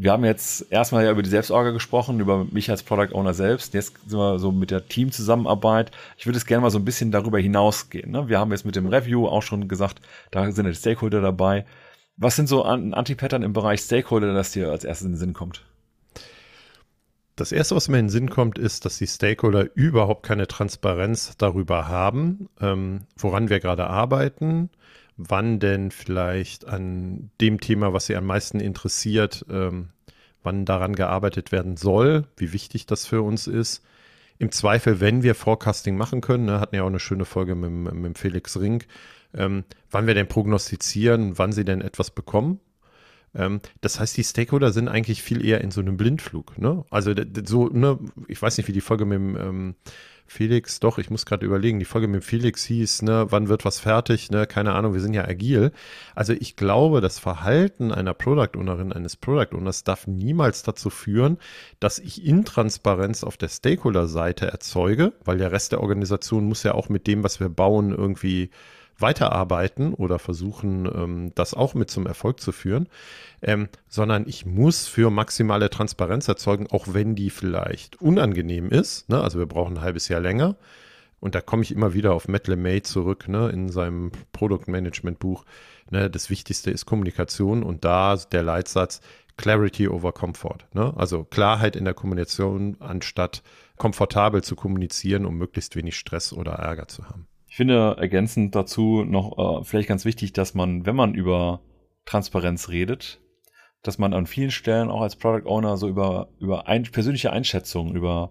Wir haben jetzt erstmal ja über die Selbstorga gesprochen, über mich als Product Owner selbst. Jetzt sind wir so mit der Teamzusammenarbeit. Ich würde es gerne mal so ein bisschen darüber hinausgehen. Ne? Wir haben jetzt mit dem Review auch schon gesagt, da sind ja die Stakeholder dabei. Was sind so Anti-Pattern im Bereich Stakeholder, das dir als erstes in den Sinn kommt? Das Erste, was mir in den Sinn kommt, ist, dass die Stakeholder überhaupt keine Transparenz darüber haben, ähm, woran wir gerade arbeiten, wann denn vielleicht an dem Thema, was sie am meisten interessiert, ähm, wann daran gearbeitet werden soll, wie wichtig das für uns ist. Im Zweifel, wenn wir Forecasting machen können, ne, hatten ja auch eine schöne Folge mit, mit Felix Rink, ähm, wann wir denn prognostizieren, wann sie denn etwas bekommen. Ähm, das heißt, die Stakeholder sind eigentlich viel eher in so einem Blindflug. Ne? Also so, ne, ich weiß nicht, wie die Folge mit dem ähm, Felix, doch, ich muss gerade überlegen, die Folge mit Felix hieß, ne, wann wird was fertig, ne, keine Ahnung, wir sind ja agil. Also ich glaube, das Verhalten einer Product Ownerin, eines Product Owners darf niemals dazu führen, dass ich Intransparenz auf der Stakeholder-Seite erzeuge, weil der Rest der Organisation muss ja auch mit dem, was wir bauen, irgendwie weiterarbeiten oder versuchen, ähm, das auch mit zum Erfolg zu führen, ähm, sondern ich muss für maximale Transparenz erzeugen, auch wenn die vielleicht unangenehm ist. Ne? Also wir brauchen ein halbes Jahr länger. und da komme ich immer wieder auf Matt LeMay zurück, ne, in seinem Produktmanagement-Buch. Ne, das Wichtigste ist Kommunikation und da der Leitsatz Clarity over Comfort. Ne? Also Klarheit in der Kommunikation, anstatt komfortabel zu kommunizieren, um möglichst wenig Stress oder Ärger zu haben. Ich finde ergänzend dazu noch äh, vielleicht ganz wichtig, dass man, wenn man über Transparenz redet, dass man an vielen Stellen auch als Product Owner so über, über ein, persönliche Einschätzungen, über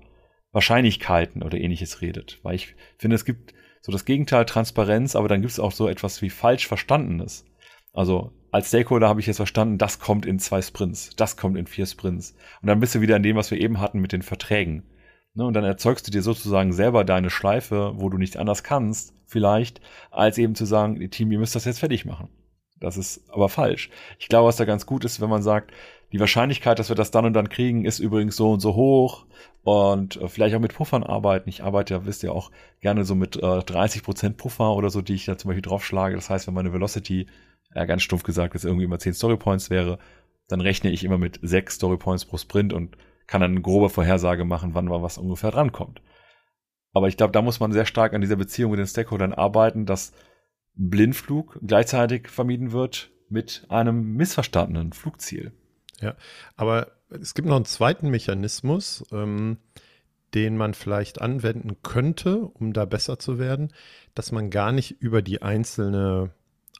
Wahrscheinlichkeiten oder ähnliches redet. Weil ich finde, es gibt so das Gegenteil Transparenz, aber dann gibt es auch so etwas wie falsch Verstandenes. Also als Stakeholder habe ich jetzt verstanden, das kommt in zwei Sprints, das kommt in vier Sprints. Und dann bist du wieder in dem, was wir eben hatten mit den Verträgen. Ne, und dann erzeugst du dir sozusagen selber deine Schleife, wo du nicht anders kannst, vielleicht, als eben zu sagen, Team, ihr müsst das jetzt fertig machen. Das ist aber falsch. Ich glaube, was da ganz gut ist, wenn man sagt, die Wahrscheinlichkeit, dass wir das dann und dann kriegen, ist übrigens so und so hoch und äh, vielleicht auch mit Puffern arbeiten. Ich arbeite ja, wisst ihr auch, gerne so mit äh, 30% Puffer oder so, die ich da zum Beispiel draufschlage. Das heißt, wenn meine Velocity, ja, ganz stumpf gesagt, jetzt irgendwie immer 10 Storypoints wäre, dann rechne ich immer mit 6 Storypoints pro Sprint und kann dann eine grobe Vorhersage machen, wann mal was ungefähr drankommt. Aber ich glaube, da muss man sehr stark an dieser Beziehung mit den Stakeholdern arbeiten, dass Blindflug gleichzeitig vermieden wird mit einem missverstandenen Flugziel. Ja, aber es gibt noch einen zweiten Mechanismus, ähm, den man vielleicht anwenden könnte, um da besser zu werden, dass man gar nicht über die einzelne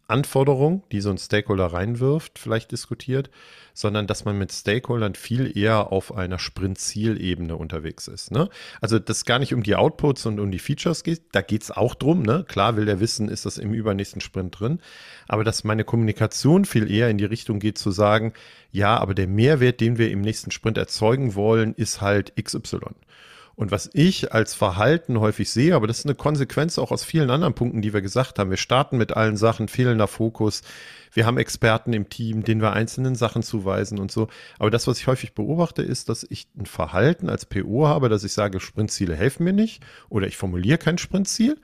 Anforderung, die so ein Stakeholder reinwirft, vielleicht diskutiert, sondern dass man mit Stakeholdern viel eher auf einer Sprint-Zielebene unterwegs ist. Ne? Also das gar nicht um die Outputs und um die Features geht, da geht es auch drum. Ne? Klar will der wissen, ist das im übernächsten Sprint drin, aber dass meine Kommunikation viel eher in die Richtung geht zu sagen, ja, aber der Mehrwert, den wir im nächsten Sprint erzeugen wollen, ist halt XY. Und was ich als Verhalten häufig sehe, aber das ist eine Konsequenz auch aus vielen anderen Punkten, die wir gesagt haben. Wir starten mit allen Sachen, fehlender Fokus. Wir haben Experten im Team, denen wir einzelnen Sachen zuweisen und so. Aber das, was ich häufig beobachte, ist, dass ich ein Verhalten als PO habe, dass ich sage, Sprintziele helfen mir nicht oder ich formuliere kein Sprintziel.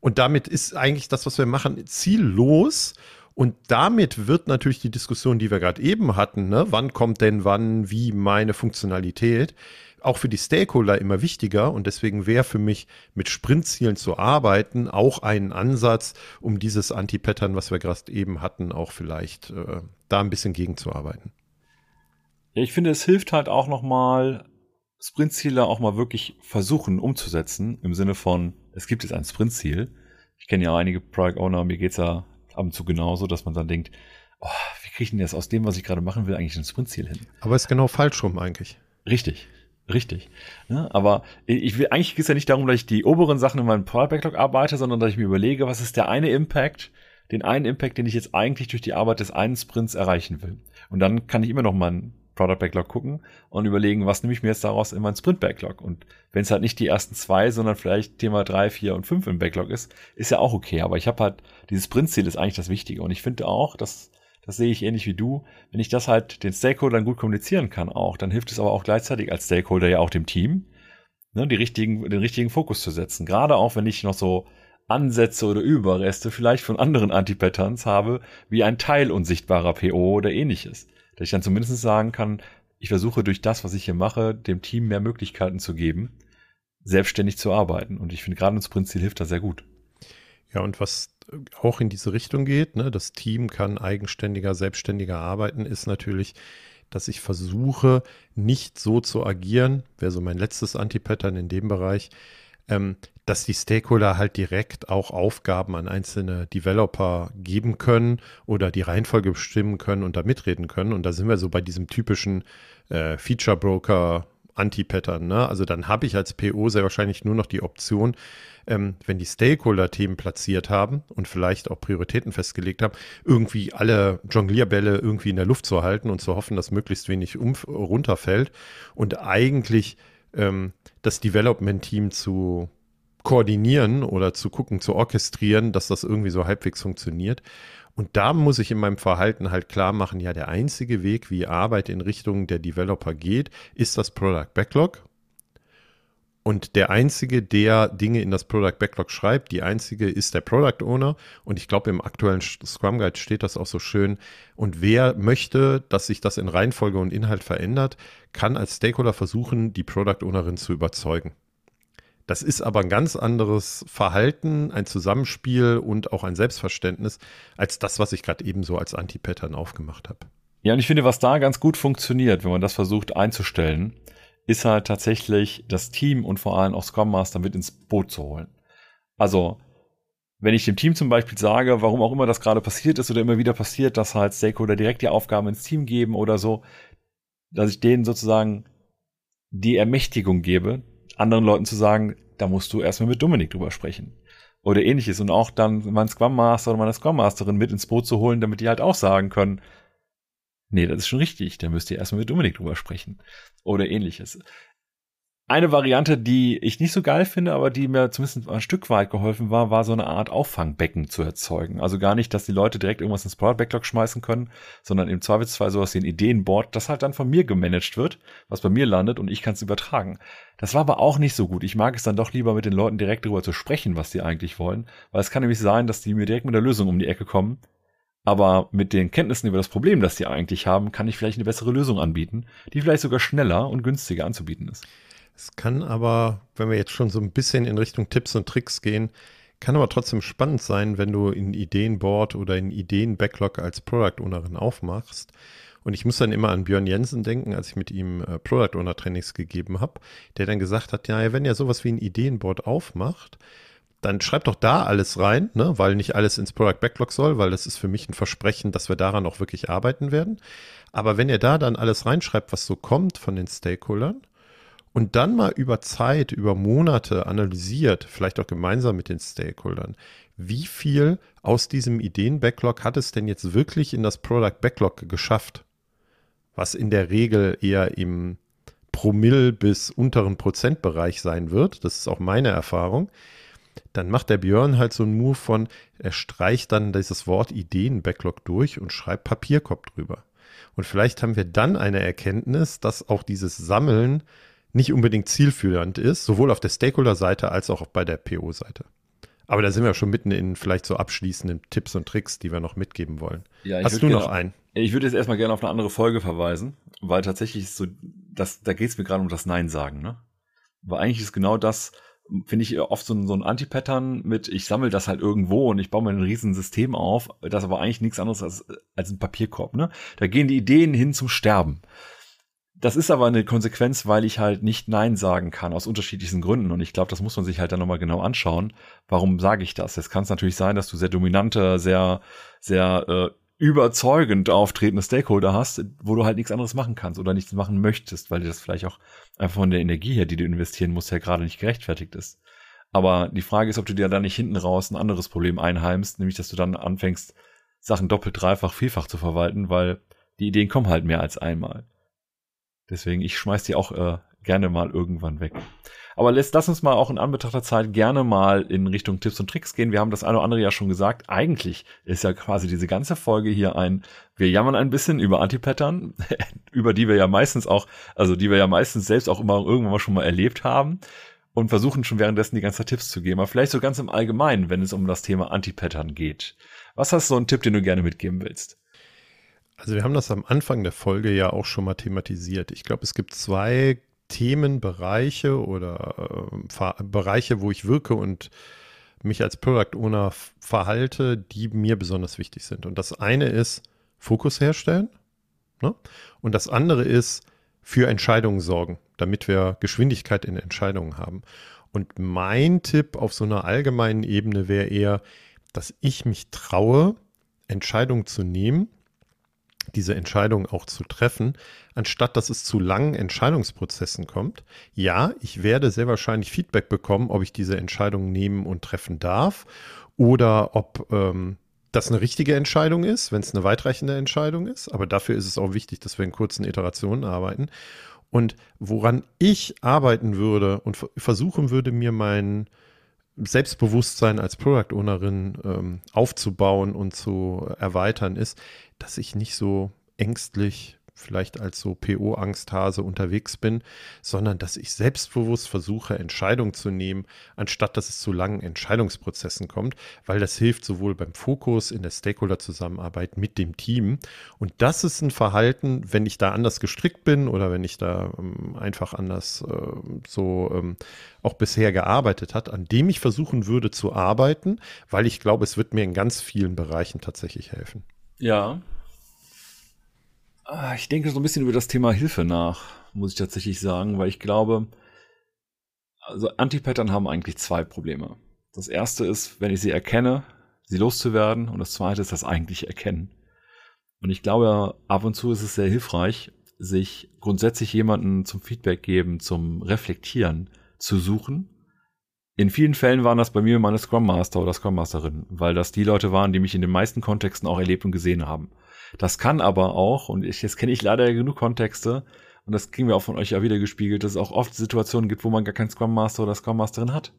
Und damit ist eigentlich das, was wir machen, ziellos. Und damit wird natürlich die Diskussion, die wir gerade eben hatten, ne, wann kommt denn wann, wie meine Funktionalität, auch für die Stakeholder immer wichtiger und deswegen wäre für mich mit Sprintzielen zu arbeiten auch ein Ansatz, um dieses Anti-Pattern, was wir gerade eben hatten, auch vielleicht äh, da ein bisschen gegenzuarbeiten. Ja, ich finde, es hilft halt auch nochmal, Sprintziele auch mal wirklich versuchen umzusetzen, im Sinne von, es gibt jetzt ein Sprintziel. Ich kenne ja einige Product Owner, mir geht's ja ab und zu genauso, dass man dann denkt, oh, wie kriege ich denn jetzt aus dem, was ich gerade machen will, eigentlich ein Sprintziel hin? Aber es ist genau falsch rum eigentlich. Richtig. Richtig. Ja, aber ich will, eigentlich geht es ja nicht darum, dass ich die oberen Sachen in meinem Product Backlog arbeite, sondern dass ich mir überlege, was ist der eine Impact, den einen Impact, den ich jetzt eigentlich durch die Arbeit des einen Sprints erreichen will. Und dann kann ich immer noch meinen Product Backlog gucken und überlegen, was nehme ich mir jetzt daraus in meinen Sprint Backlog. Und wenn es halt nicht die ersten zwei, sondern vielleicht Thema drei, vier und fünf im Backlog ist, ist ja auch okay. Aber ich habe halt, dieses Sprintziel ist eigentlich das Wichtige. Und ich finde auch, dass das sehe ich ähnlich wie du. Wenn ich das halt den Stakeholdern gut kommunizieren kann auch, dann hilft es aber auch gleichzeitig als Stakeholder ja auch dem Team, ne, die richtigen, den richtigen Fokus zu setzen. Gerade auch, wenn ich noch so Ansätze oder Überreste vielleicht von anderen Anti-Patterns habe, wie ein Teil unsichtbarer PO oder ähnliches. Dass ich dann zumindest sagen kann, ich versuche durch das, was ich hier mache, dem Team mehr Möglichkeiten zu geben, selbstständig zu arbeiten. Und ich finde gerade ein Sprintziel hilft da sehr gut. Ja, und was auch in diese Richtung geht, ne, das Team kann eigenständiger, selbstständiger arbeiten, ist natürlich, dass ich versuche, nicht so zu agieren, wäre so mein letztes Anti-Pattern in dem Bereich, ähm, dass die Stakeholder halt direkt auch Aufgaben an einzelne Developer geben können oder die Reihenfolge bestimmen können und da mitreden können. Und da sind wir so bei diesem typischen äh, Feature Broker Anti-Pattern. Ne? Also dann habe ich als PO sehr wahrscheinlich nur noch die Option, ähm, wenn die Stakeholder-Themen platziert haben und vielleicht auch Prioritäten festgelegt haben, irgendwie alle Jonglierbälle irgendwie in der Luft zu halten und zu hoffen, dass möglichst wenig umf runterfällt und eigentlich ähm, das Development-Team zu koordinieren oder zu gucken, zu orchestrieren, dass das irgendwie so halbwegs funktioniert. Und da muss ich in meinem Verhalten halt klar machen, ja, der einzige Weg, wie Arbeit in Richtung der Developer geht, ist das Product Backlog. Und der einzige, der Dinge in das Product Backlog schreibt, die einzige ist der Product Owner. Und ich glaube, im aktuellen Scrum Guide steht das auch so schön. Und wer möchte, dass sich das in Reihenfolge und Inhalt verändert, kann als Stakeholder versuchen, die Product Ownerin zu überzeugen. Das ist aber ein ganz anderes Verhalten, ein Zusammenspiel und auch ein Selbstverständnis als das, was ich gerade eben so als Anti-Pattern aufgemacht habe. Ja, und ich finde, was da ganz gut funktioniert, wenn man das versucht einzustellen, ist halt tatsächlich das Team und vor allem auch Scrum Master mit ins Boot zu holen. Also, wenn ich dem Team zum Beispiel sage, warum auch immer das gerade passiert ist oder immer wieder passiert, dass halt Stakeholder direkt die Aufgaben ins Team geben oder so, dass ich denen sozusagen die Ermächtigung gebe, anderen Leuten zu sagen, da musst du erstmal mit Dominik drüber sprechen. Oder ähnliches. Und auch dann mein Scrum Master oder meine Scrum Masterin mit ins Boot zu holen, damit die halt auch sagen können, nee, das ist schon richtig, da müsst ihr erstmal mit Dominik drüber sprechen. Oder ähnliches. Eine Variante, die ich nicht so geil finde, aber die mir zumindest ein Stück weit geholfen war, war so eine Art Auffangbecken zu erzeugen. Also gar nicht, dass die Leute direkt irgendwas ins Product Backlog schmeißen können, sondern im Zweifelsfall sowas wie ein Ideenboard, das halt dann von mir gemanagt wird, was bei mir landet und ich kann es übertragen. Das war aber auch nicht so gut. Ich mag es dann doch lieber mit den Leuten direkt darüber zu sprechen, was die eigentlich wollen, weil es kann nämlich sein, dass die mir direkt mit der Lösung um die Ecke kommen. Aber mit den Kenntnissen über das Problem, das die eigentlich haben, kann ich vielleicht eine bessere Lösung anbieten, die vielleicht sogar schneller und günstiger anzubieten ist. Es kann aber, wenn wir jetzt schon so ein bisschen in Richtung Tipps und Tricks gehen, kann aber trotzdem spannend sein, wenn du in Ideenboard oder in Ideen-Backlog als Product Ownerin aufmachst. Und ich muss dann immer an Björn Jensen denken, als ich mit ihm äh, Product Owner Trainings gegeben habe, der dann gesagt hat, ja, wenn ihr sowas wie ein Ideenboard aufmacht, dann schreibt doch da alles rein, ne, weil nicht alles ins Product Backlog soll, weil das ist für mich ein Versprechen, dass wir daran auch wirklich arbeiten werden. Aber wenn ihr da dann alles reinschreibt, was so kommt von den Stakeholdern, und dann mal über Zeit, über Monate analysiert, vielleicht auch gemeinsam mit den Stakeholdern, wie viel aus diesem Ideen-Backlog hat es denn jetzt wirklich in das Product Backlog geschafft? Was in der Regel eher im Promille bis unteren Prozentbereich sein wird. Das ist auch meine Erfahrung. Dann macht der Björn halt so einen Move von, er streicht dann dieses Wort Ideen-Backlog durch und schreibt Papierkorb drüber. Und vielleicht haben wir dann eine Erkenntnis, dass auch dieses Sammeln nicht unbedingt zielführend ist, sowohl auf der Stakeholder-Seite als auch bei der PO-Seite. Aber da sind wir schon mitten in vielleicht so abschließenden Tipps und Tricks, die wir noch mitgeben wollen. Ja, Hast du noch einen? Ich würde jetzt erstmal gerne auf eine andere Folge verweisen, weil tatsächlich so, das, da geht es mir gerade um das Nein sagen, ne? Weil eigentlich ist genau das, finde ich oft so ein, so ein Anti-Pattern mit, ich sammle das halt irgendwo und ich baue mir ein riesen System auf, das aber eigentlich nichts anderes als, als ein Papierkorb, ne? Da gehen die Ideen hin zum Sterben. Das ist aber eine Konsequenz, weil ich halt nicht Nein sagen kann, aus unterschiedlichsten Gründen. Und ich glaube, das muss man sich halt dann nochmal genau anschauen. Warum sage ich das? Jetzt kann es natürlich sein, dass du sehr dominante, sehr, sehr äh, überzeugend auftretende Stakeholder hast, wo du halt nichts anderes machen kannst oder nichts machen möchtest, weil dir das vielleicht auch einfach von der Energie her, die du investieren musst, ja gerade nicht gerechtfertigt ist. Aber die Frage ist, ob du dir dann nicht hinten raus ein anderes Problem einheimst, nämlich dass du dann anfängst, Sachen doppelt, dreifach, vielfach zu verwalten, weil die Ideen kommen halt mehr als einmal. Deswegen, ich schmeiß die auch äh, gerne mal irgendwann weg. Aber lass, lass uns mal auch in Anbetracht der Zeit gerne mal in Richtung Tipps und Tricks gehen. Wir haben das eine oder andere ja schon gesagt. Eigentlich ist ja quasi diese ganze Folge hier ein, wir jammern ein bisschen über Antipattern, über die wir ja meistens auch, also die wir ja meistens selbst auch immer irgendwann mal schon mal erlebt haben und versuchen schon währenddessen die ganze Tipps zu geben. Aber vielleicht so ganz im Allgemeinen, wenn es um das Thema Antipattern geht. Was hast du so einen Tipp, den du gerne mitgeben willst? Also wir haben das am Anfang der Folge ja auch schon mal thematisiert. Ich glaube, es gibt zwei Themenbereiche oder äh, Bereiche, wo ich wirke und mich als Product Owner verhalte, die mir besonders wichtig sind. Und das eine ist Fokus herstellen ne? und das andere ist für Entscheidungen sorgen, damit wir Geschwindigkeit in Entscheidungen haben. Und mein Tipp auf so einer allgemeinen Ebene wäre eher, dass ich mich traue, Entscheidungen zu nehmen, diese Entscheidung auch zu treffen, anstatt dass es zu langen Entscheidungsprozessen kommt. Ja, ich werde sehr wahrscheinlich Feedback bekommen, ob ich diese Entscheidung nehmen und treffen darf oder ob ähm, das eine richtige Entscheidung ist, wenn es eine weitreichende Entscheidung ist. Aber dafür ist es auch wichtig, dass wir in kurzen Iterationen arbeiten. Und woran ich arbeiten würde und versuchen würde, mir mein Selbstbewusstsein als Product Ownerin ähm, aufzubauen und zu erweitern, ist, dass ich nicht so ängstlich vielleicht als so PO-Angsthase unterwegs bin, sondern dass ich selbstbewusst versuche, Entscheidungen zu nehmen, anstatt dass es zu langen Entscheidungsprozessen kommt, weil das hilft sowohl beim Fokus in der Stakeholder-Zusammenarbeit mit dem Team. Und das ist ein Verhalten, wenn ich da anders gestrickt bin oder wenn ich da ähm, einfach anders äh, so ähm, auch bisher gearbeitet hat, an dem ich versuchen würde zu arbeiten, weil ich glaube, es wird mir in ganz vielen Bereichen tatsächlich helfen. Ja, ich denke so ein bisschen über das Thema Hilfe nach, muss ich tatsächlich sagen, weil ich glaube, also Antipattern haben eigentlich zwei Probleme. Das erste ist, wenn ich sie erkenne, sie loszuwerden und das zweite ist das eigentliche Erkennen. Und ich glaube, ab und zu ist es sehr hilfreich, sich grundsätzlich jemanden zum Feedback geben, zum Reflektieren zu suchen. In vielen Fällen waren das bei mir meine Scrum Master oder Scrum Masterin, weil das die Leute waren, die mich in den meisten Kontexten auch erlebt und gesehen haben. Das kann aber auch, und ich, jetzt kenne ich leider genug Kontexte, und das kriegen wir auch von euch ja wieder gespiegelt, dass es auch oft Situationen gibt, wo man gar keinen Scrum Master oder Scrum Masterin hat.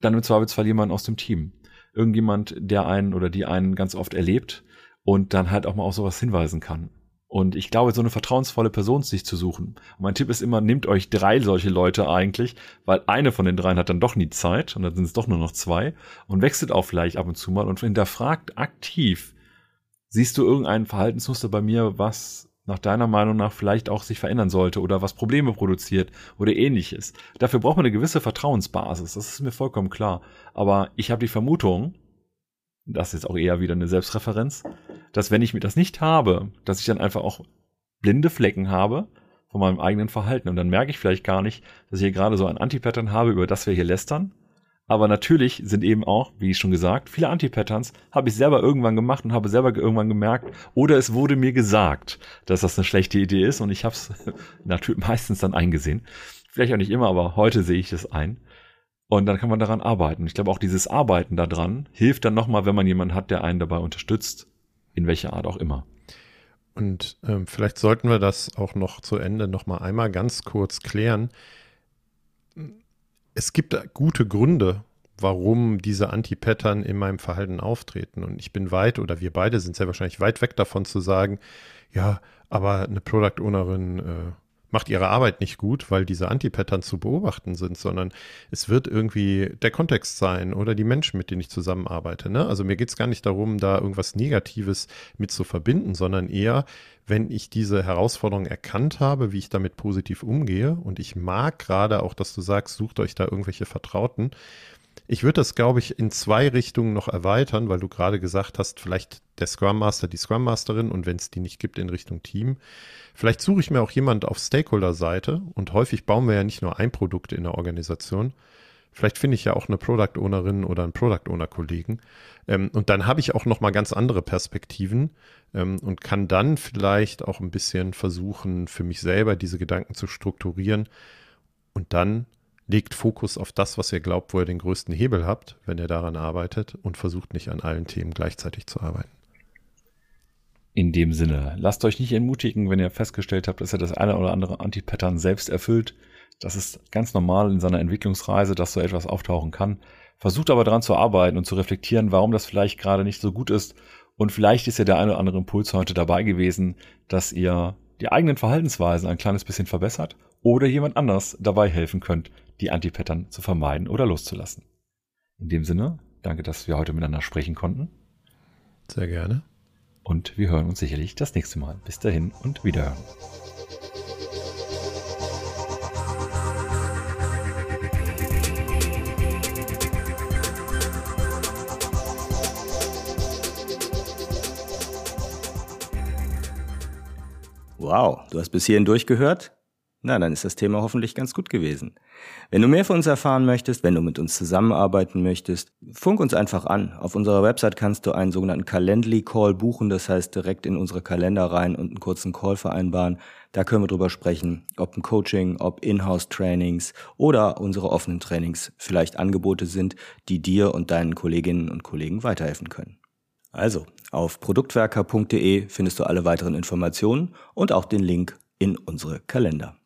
Dann im Zweifelsfall jemand aus dem Team. Irgendjemand, der einen oder die einen ganz oft erlebt und dann halt auch mal auf sowas hinweisen kann. Und ich glaube, so eine vertrauensvolle Person sich zu suchen. Mein Tipp ist immer, nehmt euch drei solche Leute eigentlich, weil eine von den dreien hat dann doch nie Zeit und dann sind es doch nur noch zwei und wechselt auch vielleicht ab und zu mal und hinterfragt aktiv, Siehst du irgendein Verhaltensmuster bei mir, was nach deiner Meinung nach vielleicht auch sich verändern sollte oder was Probleme produziert oder ähnliches? Dafür braucht man eine gewisse Vertrauensbasis, das ist mir vollkommen klar. Aber ich habe die Vermutung, das ist auch eher wieder eine Selbstreferenz, dass wenn ich mir das nicht habe, dass ich dann einfach auch blinde Flecken habe von meinem eigenen Verhalten und dann merke ich vielleicht gar nicht, dass ich hier gerade so ein Antipattern habe, über das wir hier lästern aber natürlich sind eben auch, wie schon gesagt, viele Anti-Patterns habe ich selber irgendwann gemacht und habe selber irgendwann gemerkt, oder es wurde mir gesagt, dass das eine schlechte Idee ist und ich habe es natürlich meistens dann eingesehen. Vielleicht auch nicht immer, aber heute sehe ich es ein. Und dann kann man daran arbeiten. Ich glaube, auch dieses Arbeiten daran hilft dann nochmal, wenn man jemanden hat, der einen dabei unterstützt, in welcher Art auch immer. Und ähm, vielleicht sollten wir das auch noch zu Ende nochmal einmal ganz kurz klären es gibt gute Gründe, warum diese Anti-Pattern in meinem Verhalten auftreten. Und ich bin weit, oder wir beide sind sehr wahrscheinlich weit weg davon zu sagen, ja, aber eine Product Ownerin äh, macht ihre Arbeit nicht gut, weil diese Anti-Pattern zu beobachten sind, sondern es wird irgendwie der Kontext sein oder die Menschen, mit denen ich zusammenarbeite. Ne? Also mir geht es gar nicht darum, da irgendwas Negatives mit zu verbinden, sondern eher, wenn ich diese Herausforderung erkannt habe, wie ich damit positiv umgehe. Und ich mag gerade auch, dass du sagst, sucht euch da irgendwelche Vertrauten. Ich würde das, glaube ich, in zwei Richtungen noch erweitern, weil du gerade gesagt hast, vielleicht der Scrum Master, die Scrum Masterin und wenn es die nicht gibt, in Richtung Team. Vielleicht suche ich mir auch jemand auf Stakeholder-Seite und häufig bauen wir ja nicht nur ein Produkt in der Organisation. Vielleicht finde ich ja auch eine Product Ownerin oder einen Product Owner Kollegen. Ähm, und dann habe ich auch noch mal ganz andere Perspektiven ähm, und kann dann vielleicht auch ein bisschen versuchen, für mich selber diese Gedanken zu strukturieren und dann legt Fokus auf das, was ihr glaubt, wo ihr den größten Hebel habt, wenn ihr daran arbeitet und versucht nicht an allen Themen gleichzeitig zu arbeiten. In dem Sinne, lasst euch nicht entmutigen, wenn ihr festgestellt habt, dass ihr das eine oder andere Anti-Pattern selbst erfüllt. Das ist ganz normal in seiner Entwicklungsreise, dass so etwas auftauchen kann. Versucht aber daran zu arbeiten und zu reflektieren, warum das vielleicht gerade nicht so gut ist. Und vielleicht ist ja der eine oder andere Impuls heute dabei gewesen, dass ihr die eigenen Verhaltensweisen ein kleines bisschen verbessert oder jemand anders dabei helfen könnt, die Antipattern zu vermeiden oder loszulassen. In dem Sinne, danke, dass wir heute miteinander sprechen konnten. Sehr gerne. Und wir hören uns sicherlich das nächste Mal. Bis dahin und wiederhören. Wow, du hast bis hierhin durchgehört? Na, dann ist das Thema hoffentlich ganz gut gewesen. Wenn du mehr von uns erfahren möchtest, wenn du mit uns zusammenarbeiten möchtest, funk uns einfach an. Auf unserer Website kannst du einen sogenannten Calendly-Call buchen, das heißt direkt in unsere Kalender rein und einen kurzen Call vereinbaren. Da können wir drüber sprechen, ob ein Coaching, ob Inhouse-Trainings oder unsere offenen Trainings vielleicht Angebote sind, die dir und deinen Kolleginnen und Kollegen weiterhelfen können. Also, auf produktwerker.de findest du alle weiteren Informationen und auch den Link in unsere Kalender.